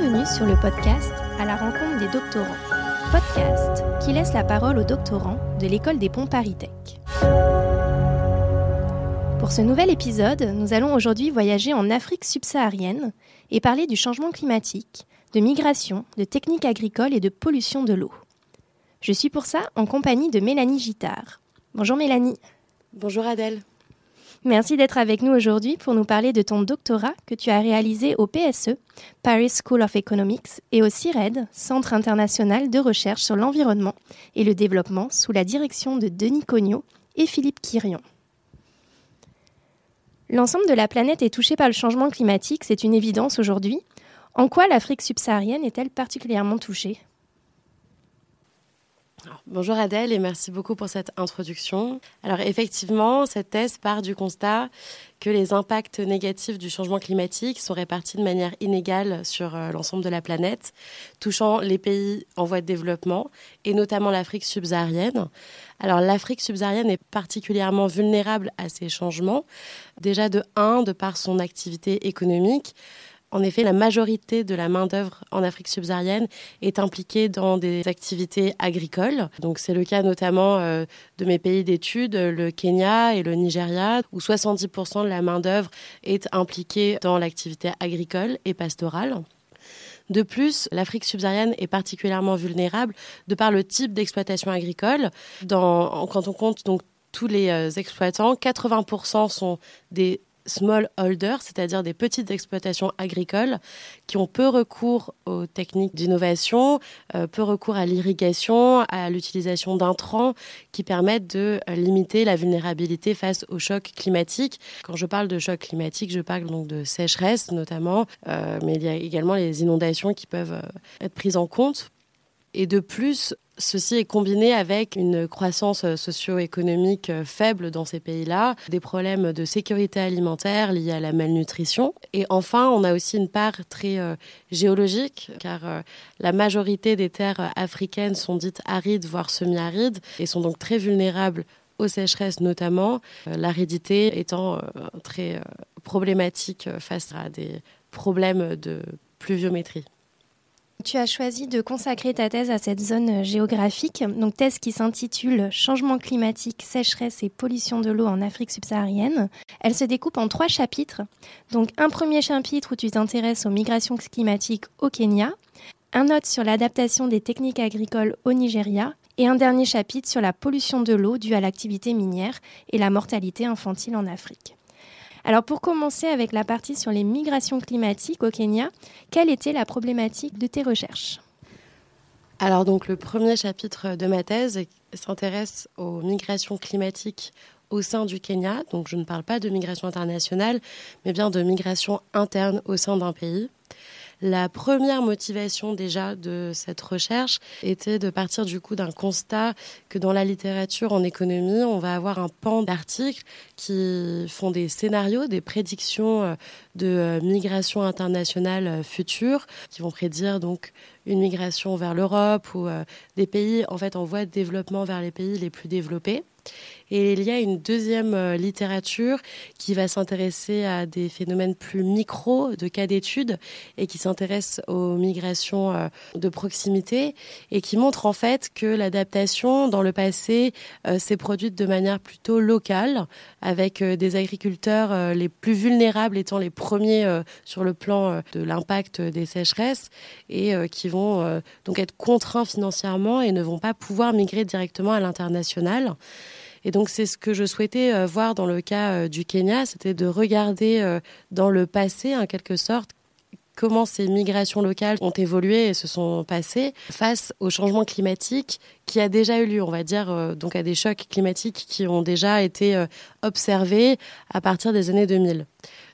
Bienvenue sur le podcast À la rencontre des doctorants. Podcast qui laisse la parole aux doctorants de l'école des ponts Paris-Tech. Pour ce nouvel épisode, nous allons aujourd'hui voyager en Afrique subsaharienne et parler du changement climatique, de migration, de techniques agricoles et de pollution de l'eau. Je suis pour ça en compagnie de Mélanie Gittard. Bonjour Mélanie. Bonjour Adèle. Merci d'être avec nous aujourd'hui pour nous parler de ton doctorat que tu as réalisé au PSE, Paris School of Economics, et au CIRED, Centre international de recherche sur l'environnement et le développement, sous la direction de Denis Cognot et Philippe Quirion. L'ensemble de la planète est touché par le changement climatique, c'est une évidence aujourd'hui. En quoi l'Afrique subsaharienne est-elle particulièrement touchée? Bonjour Adèle et merci beaucoup pour cette introduction. Alors effectivement, cette thèse part du constat que les impacts négatifs du changement climatique sont répartis de manière inégale sur euh, l'ensemble de la planète, touchant les pays en voie de développement et notamment l'Afrique subsaharienne. Alors l'Afrique subsaharienne est particulièrement vulnérable à ces changements, déjà de un, de par son activité économique. En effet, la majorité de la main-d'œuvre en Afrique subsaharienne est impliquée dans des activités agricoles. Donc, c'est le cas notamment euh, de mes pays d'études, le Kenya et le Nigeria, où 70% de la main-d'œuvre est impliquée dans l'activité agricole et pastorale. De plus, l'Afrique subsaharienne est particulièrement vulnérable de par le type d'exploitation agricole. quand on compte donc tous les euh, exploitants, 80% sont des small holders, c'est-à-dire des petites exploitations agricoles qui ont peu recours aux techniques d'innovation, euh, peu recours à l'irrigation, à l'utilisation d'intrants qui permettent de euh, limiter la vulnérabilité face au choc climatique. Quand je parle de choc climatique, je parle donc de sécheresse notamment, euh, mais il y a également les inondations qui peuvent être prises en compte. Et de plus, Ceci est combiné avec une croissance socio-économique faible dans ces pays-là, des problèmes de sécurité alimentaire liés à la malnutrition. Et enfin, on a aussi une part très euh, géologique, car euh, la majorité des terres africaines sont dites arides, voire semi-arides, et sont donc très vulnérables aux sécheresses notamment, euh, l'aridité étant très problématique face à des problèmes de pluviométrie. Tu as choisi de consacrer ta thèse à cette zone géographique, donc thèse qui s'intitule Changement climatique, sécheresse et pollution de l'eau en Afrique subsaharienne. Elle se découpe en trois chapitres. Donc un premier chapitre où tu t'intéresses aux migrations climatiques au Kenya, un autre sur l'adaptation des techniques agricoles au Nigeria et un dernier chapitre sur la pollution de l'eau due à l'activité minière et la mortalité infantile en Afrique. Alors pour commencer avec la partie sur les migrations climatiques au Kenya, quelle était la problématique de tes recherches Alors donc le premier chapitre de ma thèse s'intéresse aux migrations climatiques au sein du Kenya. Donc je ne parle pas de migration internationale, mais bien de migration interne au sein d'un pays. La première motivation déjà de cette recherche était de partir du coup d'un constat que dans la littérature en économie, on va avoir un pan d'articles qui font des scénarios, des prédictions euh, de euh, migration internationale euh, future, qui vont prédire donc une migration vers l'Europe ou des pays en fait en voie de développement vers les pays les plus développés. Et il y a une deuxième euh, littérature qui va s'intéresser à des phénomènes plus micro de cas d'études et qui s'intéresse aux migrations euh, de proximité et qui montre en fait que l'adaptation dans le passé euh, s'est produite de manière plutôt locale avec des agriculteurs les plus vulnérables étant les premiers sur le plan de l'impact des sécheresses et qui vont donc être contraints financièrement et ne vont pas pouvoir migrer directement à l'international. Et donc c'est ce que je souhaitais euh, voir dans le cas euh, du Kenya, c'était de regarder euh, dans le passé, en quelque sorte, comment ces migrations locales ont évolué et se sont passées face au changement climatique qui a déjà eu lieu, on va dire, donc à des chocs climatiques qui ont déjà été observés à partir des années 2000.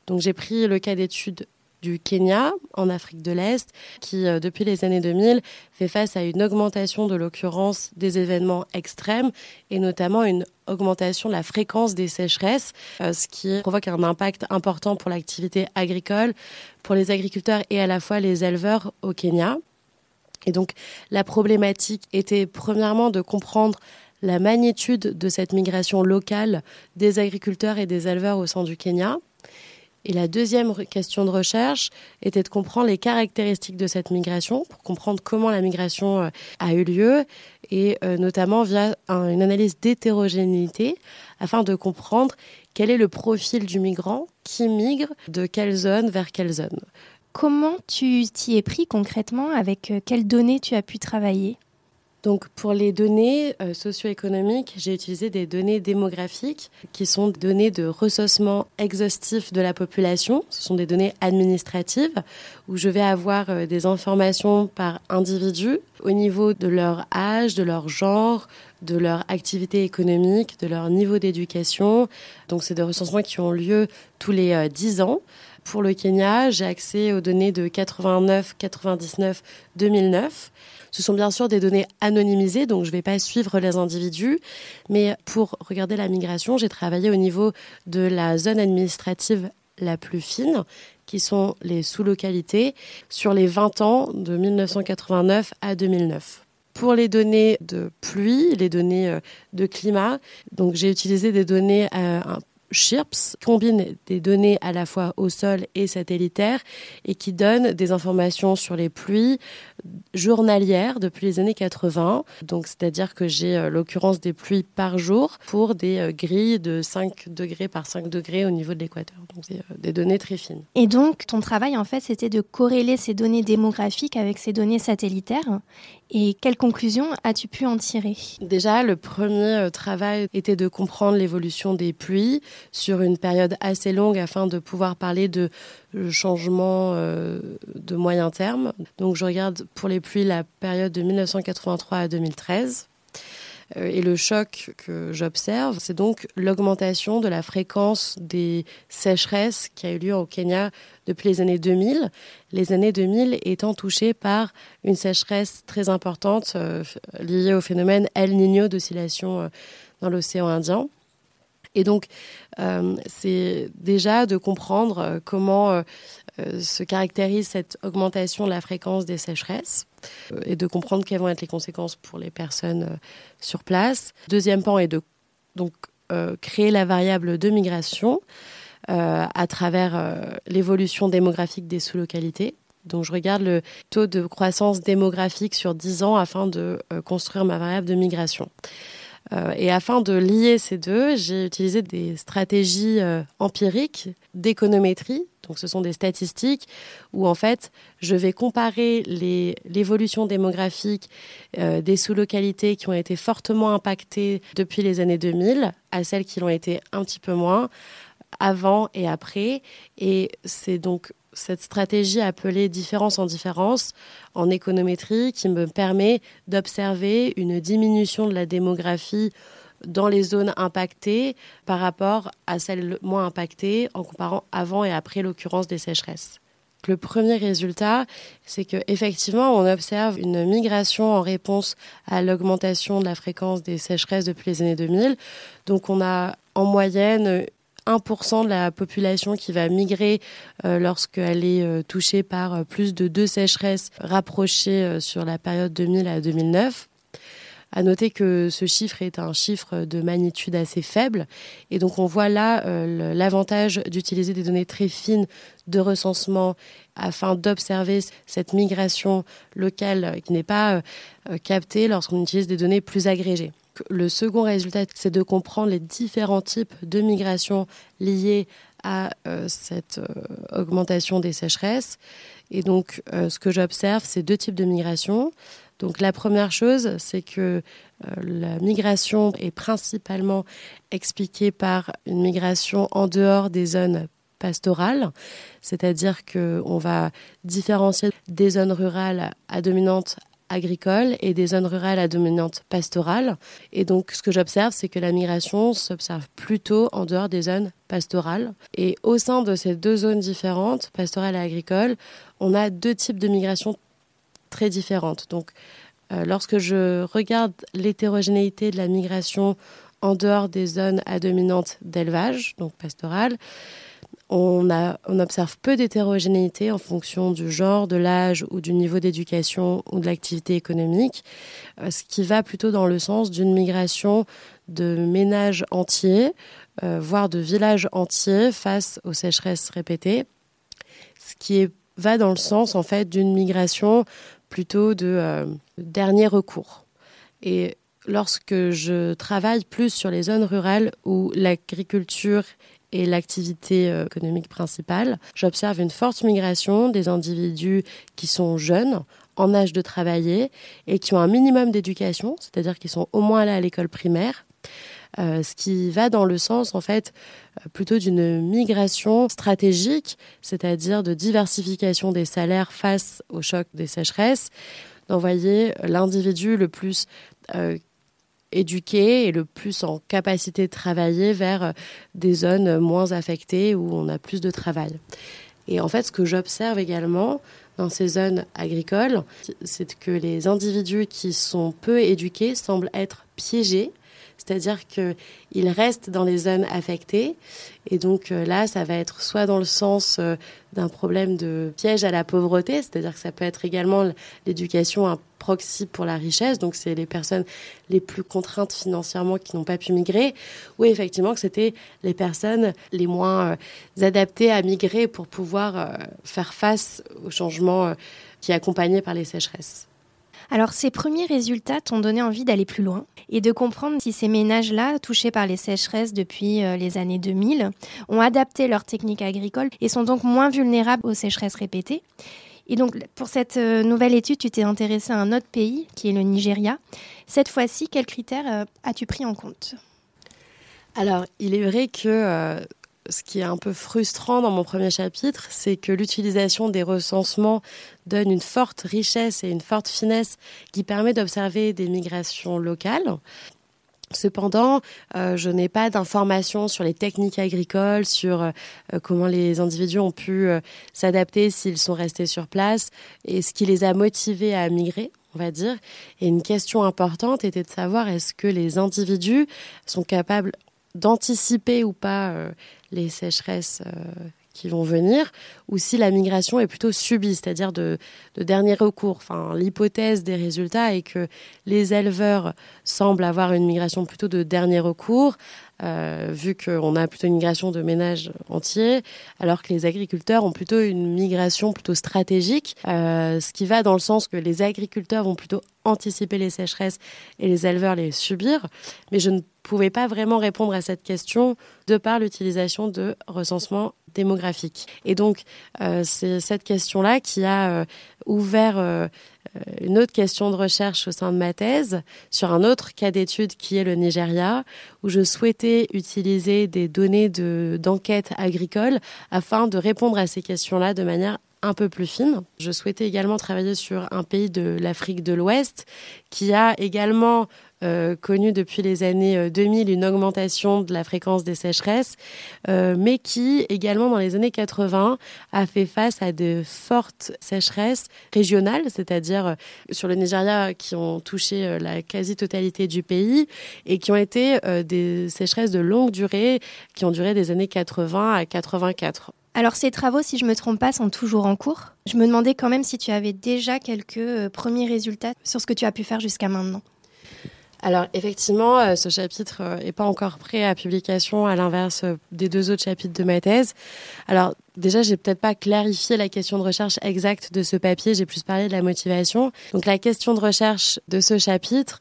Donc j'ai pris le cas d'étude du Kenya, en Afrique de l'Est, qui, euh, depuis les années 2000, fait face à une augmentation de l'occurrence des événements extrêmes et notamment une augmentation de la fréquence des sécheresses, euh, ce qui provoque un impact important pour l'activité agricole, pour les agriculteurs et à la fois les éleveurs au Kenya. Et donc la problématique était premièrement de comprendre la magnitude de cette migration locale des agriculteurs et des éleveurs au sein du Kenya, Et la deuxième question de recherche était de comprendre les caractéristiques de cette migration, pour comprendre comment la migration euh, a eu lieu, et euh, notamment via une analyse d'hétérogénéité, afin de comprendre quel est le profil du migrant, qui migre, de quelle zone vers quelle zone. Comment tu t'y es pris concrètement? Avec euh, quelles données tu as pu travailler? Donc pour les données euh, socio-économiques, j'ai utilisé des données démographiques qui sont données de recensement exhaustif de la population. Ce sont des données administratives où je vais avoir euh, des informations par individu au niveau de leur âge, de leur genre, de leur activité économique, de leur niveau d'éducation. Donc c'est des recensements qui ont lieu tous les 10 ans. Pour le Kenya, j'ai accès aux données de 89, 99, 2009. Ce sont bien sûr des données anonymisées, donc je ne vais pas suivre les individus. Mais pour regarder la migration, j'ai travaillé au niveau de la zone administrative la plus fine, qui sont les sous-localités, sur les 20 ans de 1989 à 2009. Pour les données de pluie, les données euh, de climat, donc j'ai utilisé des données euh, SHIRPS combine des données à la fois au sol et satellitaires et qui donne des informations sur les pluies journalières depuis les années 80. Donc, c'est-à-dire que j'ai euh, l'occurrence des pluies par jour pour des euh, grilles de 5 degrés par 5 degrés au niveau de l'équateur. Donc, c'est euh, des données très fines. Et donc, ton travail, en fait, c'était de corréler ces données démographiques avec ces données satellitaires. Et quelles conclusions as-tu pu en tirer? Déjà, le premier travail était de comprendre l'évolution des pluies, sur une période assez longue afin de pouvoir parler de changement euh, de moyen terme. Donc je regarde pour les pluies la période de 1983 à 2013. Euh, et le choc que j'observe, c'est donc l'augmentation de la fréquence des sécheresses qui a eu lieu au Kenya depuis les années 2000. Les années 2000 étant touchées par une sécheresse très importante euh, liée au phénomène El Niño d'oscillation dans l'océan Indien. Et donc, euh, c'est déjà de comprendre euh, comment euh, se caractérise cette augmentation de la fréquence des sécheresses et de comprendre quelles vont être les conséquences pour les personnes sur place. Deuxième point est de donc créer la variable de migration à travers l'évolution démographique des sous-localités. Donc je regarde le taux de croissance démographique sur 10 ans afin de construire ma variable de migration. Euh, et afin de lier ces deux, j'ai utilisé des stratégies euh, empiriques d'économétrie. Donc, ce sont des statistiques où, en fait, je vais comparer l'évolution démographique euh, des sous-localités qui ont été fortement impactées depuis les années 2000 à celles qui l'ont été un petit peu moins avant et après. Et c'est donc cette stratégie appelée différence en différence en économétrie qui me permet d'observer une diminution de la démographie dans les zones impactées par rapport à celles moins impactées en comparant avant et après l'occurrence des sécheresses. Le premier résultat, c'est qu'effectivement, on observe une migration en réponse à l'augmentation de la fréquence des sécheresses depuis les années 2000. Donc, on a en moyenne 1% de la population qui va migrer euh, lorsqu'elle est euh, touchée par euh, plus de deux sécheresses rapprochées sur la période 2000 à 2009. À noter que ce chiffre est un chiffre de magnitude assez faible. Et donc, on voit là l'avantage d'utiliser des données très fines de recensement afin d'observer cette migration locale qui n'est pas captée lorsqu'on utilise des données plus agrégées. Le second résultat, c'est de comprendre les différents types de migration liés à euh, cette euh, augmentation des sécheresses. Et donc, euh, ce que j'observe, c'est deux types de migration. Donc, la première chose, c'est que la migration est principalement expliquée par une migration en dehors des zones pastorales, c'est-à-dire qu'on va différencier des zones rurales à dominante agricole et des zones rurales à dominante pastorale. Et donc, ce que j'observe, c'est que la migration s'observe plutôt en dehors des zones pastorales. Et au sein de ces deux zones différentes, pastorale et agricole, on a deux types de migration très différentes. Donc, euh, lorsque je regarde l'hétérogénéité de la migration en dehors des zones à dominante d'élevage, donc pastorale, on, observe peu d'hétérogénéité en fonction du genre, de l'âge ou du niveau d'éducation ou de l'activité économique, euh, ce qui va plutôt dans le sens d'une migration de ménages entiers voire de villages entiers face aux sécheresses répétées, ce qui va dans le sens en fait d'une migration plutôt de dernier recours. Et lorsque je travaille plus sur les zones rurales où l'agriculture est l'activité euh, économique principale, j'observe une forte migration des individus qui sont jeunes, en âge de travailler et qui ont un minimum d'éducation, c'est-à-dire qui sont au moins allés à l'école primaire. Euh, ce qui va dans le sens en fait euh, plutôt d'une migration stratégique, c'est-à-dire de diversification des salaires face au choc des sécheresses, d'envoyer l'individu le plus éduqué et le plus en capacité de travailler vers euh, des zones moins affectées où on a plus de travail. Et en fait, ce que j'observe également dans ces zones agricoles, c'est que les individus qui sont peu éduqués semblent être piégés c'est-à-dire qu'ils restent dans les zones affectées. Et donc euh, là, ça va être soit dans le sens euh, d'un problème de piège à la pauvreté, c'est-à-dire que ça peut être également l'éducation un proxy pour la richesse, donc c'est les personnes les plus contraintes financièrement qui n'ont pas pu migrer, ou effectivement que c'était les personnes les moins euh, adaptées à migrer pour pouvoir faire face aux changements qui est accompagné par les sécheresses. Alors ces premiers résultats t'ont donné envie d'aller plus loin et de comprendre si ces ménages-là, touchés par les sécheresses depuis euh, les années 2000, ont adapté leurs techniques agricoles et sont donc moins vulnérables aux sécheresses répétées. Et donc, pour cette euh, nouvelle étude, tu t'es intéressé à un autre pays, qui est le Nigeria. Cette fois-ci, quels critères euh, as-tu pris en compte? Alors, il est vrai que ce qui est un peu frustrant dans mon premier chapitre, c'est que l'utilisation des recensements donne une forte richesse et une forte finesse qui permet d'observer des migrations locales. Cependant, euh, je n'ai pas d'informations sur les techniques agricoles, sur euh, comment les individus ont pu euh, s'adapter s'ils sont restés sur place et ce qui les a motivés à migrer on va dire. Et une question importante était de savoir est-ce que les individus sont capables d'anticiper ou pas les sécheresses euh, qui vont venir, ou si la migration est plutôt subie, c'est-à-dire de, dernier recours. Enfin, l'hypothèse des résultats est que les éleveurs semblent avoir une migration plutôt de dernier recours, euh, vu qu'on a plutôt une migration de ménages entiers, alors que les agriculteurs ont plutôt une migration plutôt stratégique, euh, ce qui va dans le sens que les agriculteurs vont plutôt anticiper les sécheresses et les éleveurs les subir. Mais je ne pouvais pas vraiment répondre à cette question de par l'utilisation de recensement démographique. Et donc, euh, c'est cette question-là qui a ouvert une autre question de recherche au sein de ma thèse sur un autre cas d'étude qui est le Nigeria, où je souhaitais utiliser des données d'enquête agricole afin de répondre à ces questions-là de manière un peu plus fine. Je souhaitais également travailler sur un pays de l'Afrique de l'Ouest qui a également euh, connu depuis les années 2000 euh, une augmentation de la fréquence des sécheresses, euh, mais qui également dans les années 80 a fait face à de fortes sécheresses régionales, c'est-à-dire sur le Nigeria qui ont touché la quasi-totalité du pays et qui ont été des sécheresses de longue durée qui ont duré des années 80 à 84. Alors ces travaux, si je me trompe pas, sont toujours en cours? Je me demandais quand même si tu avais déjà quelques premiers résultats sur ce que tu as pu faire jusqu'à maintenant. Alors effectivement, euh, ce chapitre n'est euh, pas encore prêt à publication, à l'inverse euh, des deux autres chapitres de ma thèse. Alors déjà, j'ai peut-être pas clarifié la question de recherche exacte de ce papier. J'ai plus parlé de la motivation. Donc la question de recherche de ce chapitre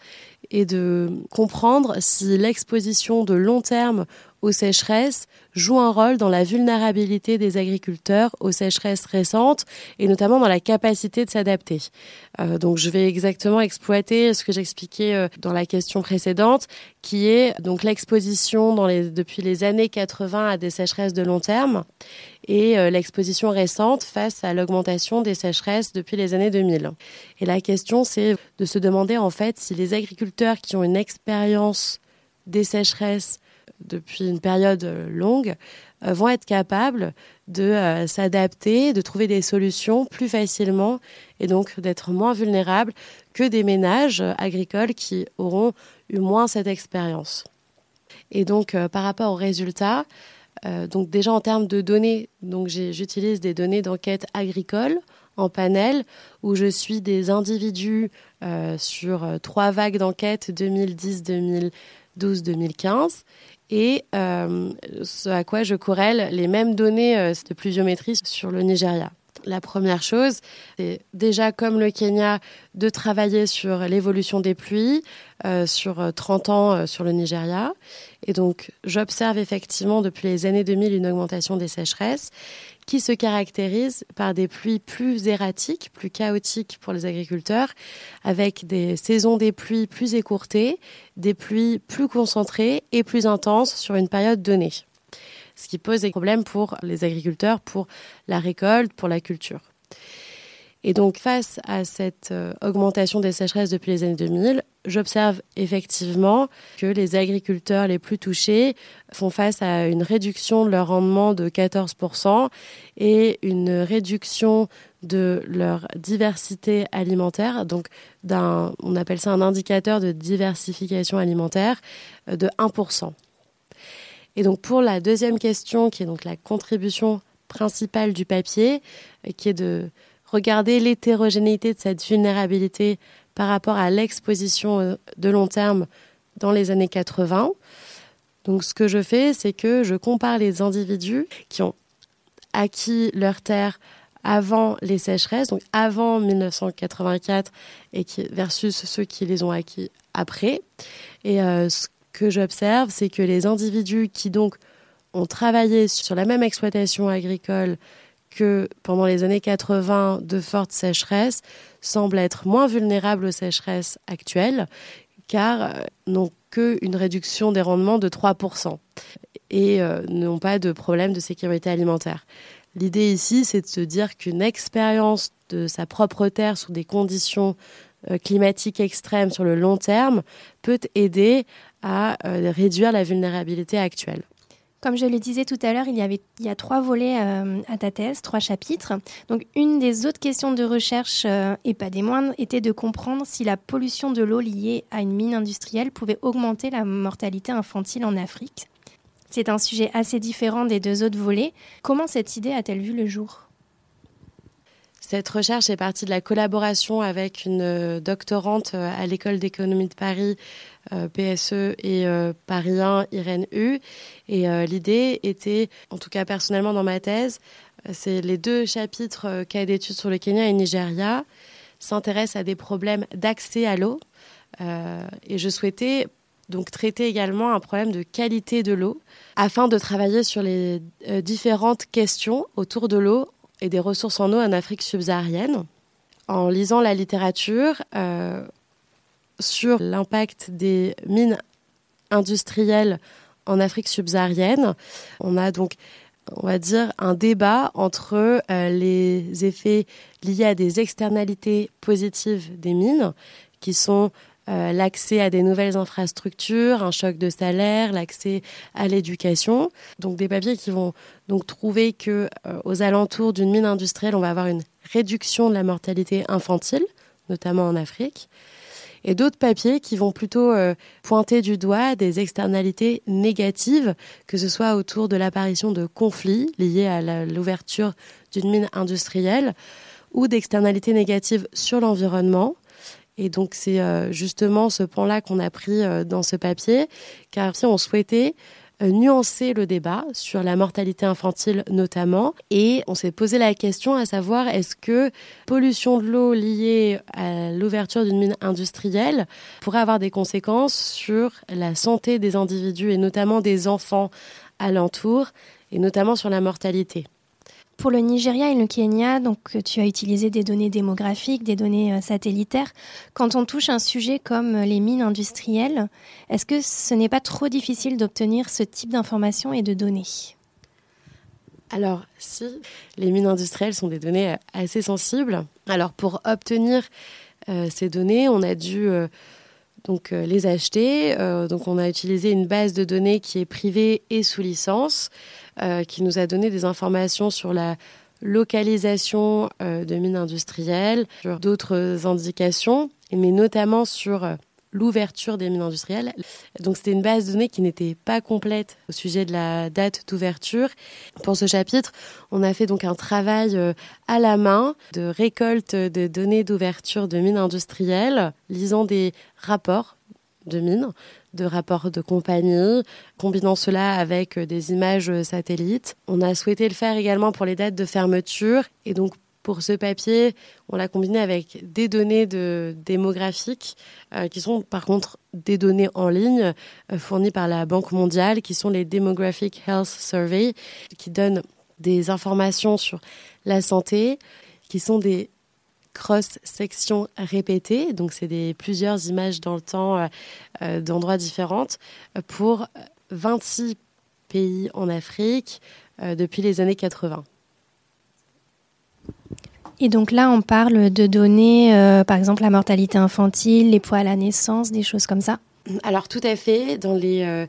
est de comprendre si l'exposition de long terme aux sécheresses joue un rôle dans la vulnérabilité des agriculteurs aux sécheresses récentes et notamment dans la capacité de s'adapter. Euh, donc je vais exactement exploiter ce que j'expliquais euh, dans la question précédente, qui est donc l'exposition depuis les années 80 à des sécheresses de long terme et euh, l'exposition récente face à l'augmentation des sécheresses depuis les années 2000. Et la question, c'est de se demander en fait si les agriculteurs qui ont une expérience des sécheresses depuis une période longue euh, vont être capables de euh, s'adapter, de trouver des solutions plus facilement et donc d'être moins vulnérables que des ménages agricoles qui auront eu moins cette expérience. Et donc euh, par rapport aux résultats, donc déjà en termes de données, donc j'utilise des données d'enquête agricole en panel où je suis des individus sur trois vagues d'enquête 2010, 2012, 2015 et ce à quoi je corrèle les mêmes données de pluviométrie sur le Nigeria. La première chose, c'est déjà comme le Kenya de travailler sur l'évolution des pluies euh, sur 30 ans euh, sur le Nigeria. Et donc, j'observe effectivement depuis les années 2000 une augmentation des sécheresses qui se caractérise par des pluies plus erratiques, plus chaotiques pour les agriculteurs, avec des saisons des pluies plus écourtées, des pluies plus concentrées et plus intenses sur une période donnée ce qui pose des problèmes pour les agriculteurs, pour la récolte, pour la culture. Et donc, face à cette euh, augmentation des sécheresses depuis les années 2000, j'observe effectivement que les agriculteurs les plus touchés font face à une réduction de leur rendement de 14% et une réduction de leur diversité alimentaire, donc d'un, on appelle ça un indicateur de diversification alimentaire euh, de 1%. Et donc pour la deuxième question, qui est donc la contribution principale du papier, euh, qui est de regarder l'hétérogénéité de cette vulnérabilité par rapport à l'exposition euh, de long terme dans les années 80. Donc ce que je fais, c'est que je compare les individus qui ont acquis leur terre avant les sécheresses, donc avant 1984, et qui, versus ceux qui les ont acquis après. Et euh, ce que j'observe, c'est que les individus qui donc ont travaillé sur la même exploitation agricole que pendant les années 80 de fortes sécheresses semblent être moins vulnérables aux sécheresses actuelles car euh, n'ont qu'une réduction des rendements de 3% et euh, n'ont pas de problème de sécurité alimentaire. L'idée ici, c'est de se dire qu'une expérience de sa propre terre sous des conditions euh, climatiques extrêmes sur le long terme peut aider à euh, réduire la vulnérabilité actuelle. Comme je le disais tout à l'heure, il y avait il y a trois volets euh, à ta thèse, trois chapitres. Donc une des autres questions de recherche et pas des moindres était de comprendre si la pollution de l'eau liée à une mine industrielle pouvait augmenter la mortalité infantile en Afrique. C'est un sujet assez différent des deux autres volets. Comment cette idée a-t-elle vu le jour? Cette recherche est partie de la collaboration avec une doctorante à l'école d'économie de Paris, euh, PSE et euh, Paris 1, Irène U. Et euh, l'idée était, en tout cas personnellement dans ma thèse, c'est les deux chapitres cas d'études sur le Kenya et Nigeria s'intéressent à des problèmes d'accès à l'eau. et je souhaitais donc traiter également un problème de qualité de l'eau afin de travailler sur les différentes questions autour de l'eau et des ressources en eau en Afrique subsaharienne. En lisant la littérature, sur l'impact des mines industrielles en Afrique subsaharienne. On a donc, on va dire, un débat entre euh, les effets liés à des externalités positives des mines, qui sont euh, l'accès à des nouvelles infrastructures, un choc de salaire, l'accès à l'éducation. Donc des papiers qui vont donc trouver que euh, aux alentours d'une mine industrielle, on va avoir une réduction de la mortalité infantile, notamment en Afrique et d'autres papiers qui vont plutôt euh, pointer du doigt des externalités négatives, que ce soit autour de l'apparition de conflits liés à l'ouverture d'une mine industrielle ou d'externalités négatives sur l'environnement. Et donc c'est euh, justement ce point-là qu'on a pris euh, dans ce papier, car si on souhaitait euh, nuancer le débat sur la mortalité infantile notamment. Et on s'est posé la question à savoir est-ce que pollution de l'eau liée à l'ouverture d'une mine industrielle pourrait avoir des conséquences sur la santé des individus et notamment des enfants alentours et notamment sur la mortalité? Pour le Nigeria et le Kenya, donc tu as utilisé des données démographiques, des données euh, satellitaires. Quand on touche un sujet comme les mines industrielles, est-ce que ce n'est pas trop difficile d'obtenir ce type d'informations et de données? Alors, si, les mines industrielles sont des données euh, assez sensibles. Alors, pour obtenir euh, ces données, on a dû donc les acheter. donc, on a utilisé une base de données qui est privée et sous licence. Euh, qui nous a donné des informations sur la localisation euh, de mines industrielles, sur d'autres indications, mais notamment sur euh, l'ouverture des mines industrielles. Donc c'était une base de données qui n'était pas complète au sujet de la date d'ouverture. Pour ce chapitre, on a fait donc un travail à la main de récolte de données d'ouverture de mines industrielles, lisant des rapports de mines de rapports de compagnie, combinant cela avec des images satellites. On a souhaité le faire également pour les dates de fermeture et donc pour ce papier, on l'a combiné avec des données de, démographiques euh, qui sont par contre des données en ligne euh, fournies par la Banque mondiale, qui sont les Demographic Health Survey, qui donnent des informations sur la santé, qui sont des cross-sections répétées, donc c'est des plusieurs images dans le temps euh, d'endroits différents pour 26 pays en Afrique depuis les années 80. Et donc là, on parle de données, euh, par exemple la mortalité infantile, les poids à la naissance, des choses comme ça? Alors tout à fait, dans les, euh,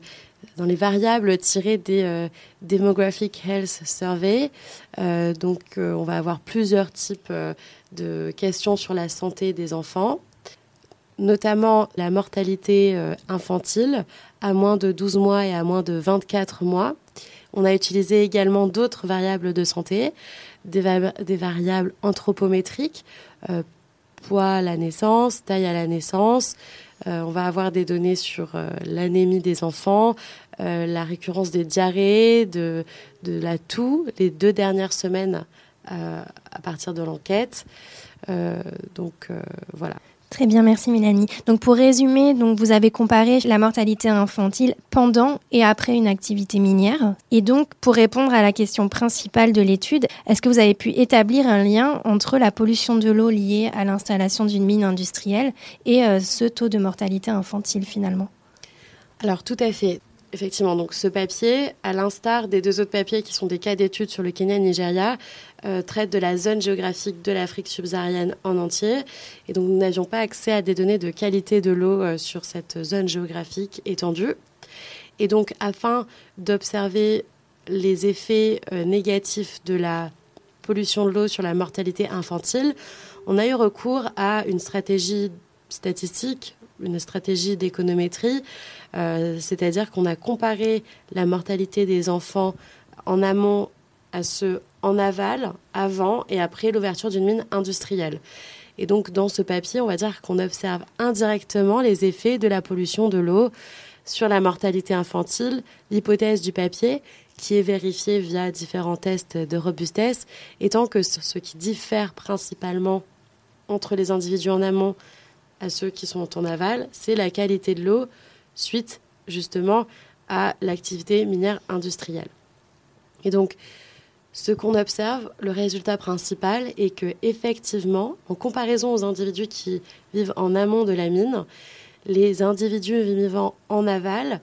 dans les variables tirées des euh, Demographic Health Survey, donc on va avoir plusieurs types de questions sur la santé des enfants, notamment la mortalité infantile à moins de 12 mois et à moins de 24 mois. On a utilisé également d'autres variables de santé, des, variables anthropométriques, euh, poids à la naissance, taille à la naissance. Euh, on va avoir des données sur euh, l'anémie des enfants, la récurrence des diarrhées, de, de la toux, les deux dernières semaines à partir de l'enquête. donc voilà. Très bien, merci Mélanie. Donc pour résumer, donc vous avez comparé la mortalité infantile pendant et après une activité minière. Et donc pour répondre à la question principale de l'étude, est-ce que vous avez pu établir un lien entre la pollution de l'eau liée à l'installation d'une mine industrielle et euh, ce taux de mortalité infantile finalement? Alors tout à fait. Effectivement, donc ce papier, à l'instar des deux autres papiers qui sont des cas d'études sur le Kenya et le Nigeria, euh, traite de la zone géographique de l'Afrique subsaharienne en entier. Et donc nous n'avions pas accès à des données de qualité de l'eau euh, sur cette zone géographique étendue. Et donc afin d'observer les effets euh, négatifs de la pollution de l'eau sur la mortalité infantile, on a eu recours à une stratégie statistique, une stratégie d'économétrie euh, c'est-à-dire qu'on a comparé la mortalité des enfants en amont à ceux en aval, avant et après l'ouverture d'une mine industrielle. Et donc dans ce papier, on va dire qu'on observe indirectement les effets de la pollution de l'eau sur la mortalité infantile, l'hypothèse du papier, qui est vérifiée via différents tests de robustesse, étant que ce qui diffère principalement entre les individus en amont à ceux qui sont en aval, c'est la qualité de l'eau suite justement à l'activité minière industrielle. Et donc, ce qu'on observe, le résultat principal est que effectivement, en comparaison aux individus qui vivent en amont de la mine, les individus vivant en aval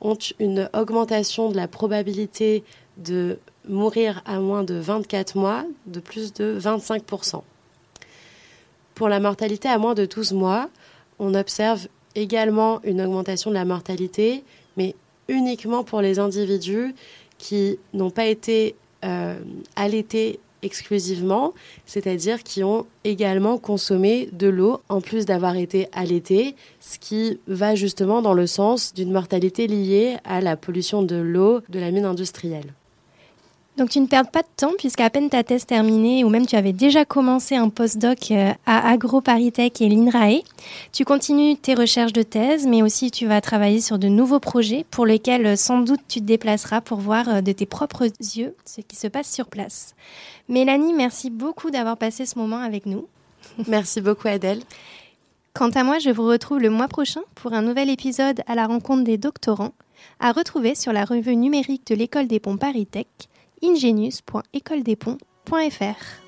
ont une augmentation de la probabilité de mourir à moins de 24 mois de plus de 25%. Pour la mortalité à moins de 12 mois, on observe également une augmentation de la mortalité, mais uniquement pour les individus qui n'ont pas été euh, allaités exclusivement, c'est-à-dire qui ont également consommé de l'eau en plus d'avoir été allaités, ce qui va justement dans le sens d'une mortalité liée à la pollution de l'eau de la mine industrielle. Donc tu ne perds pas de temps puisqu'à peine ta thèse terminée ou même tu avais déjà commencé un postdoc euh, à AgroParisTech et l'INRAE, tu continues tes recherches de thèse mais aussi tu vas travailler sur de nouveaux projets pour lesquels euh, sans doute tu te déplaceras pour voir euh, de tes propres yeux ce qui se passe sur place. Mélanie, merci beaucoup d'avoir passé ce moment avec nous. Merci beaucoup Adèle. Quant à moi, je vous retrouve le mois prochain pour un nouvel épisode à la rencontre des doctorants à retrouver sur la revue numérique de l'école des ponts Paris ingenius.écoledesponts.fr.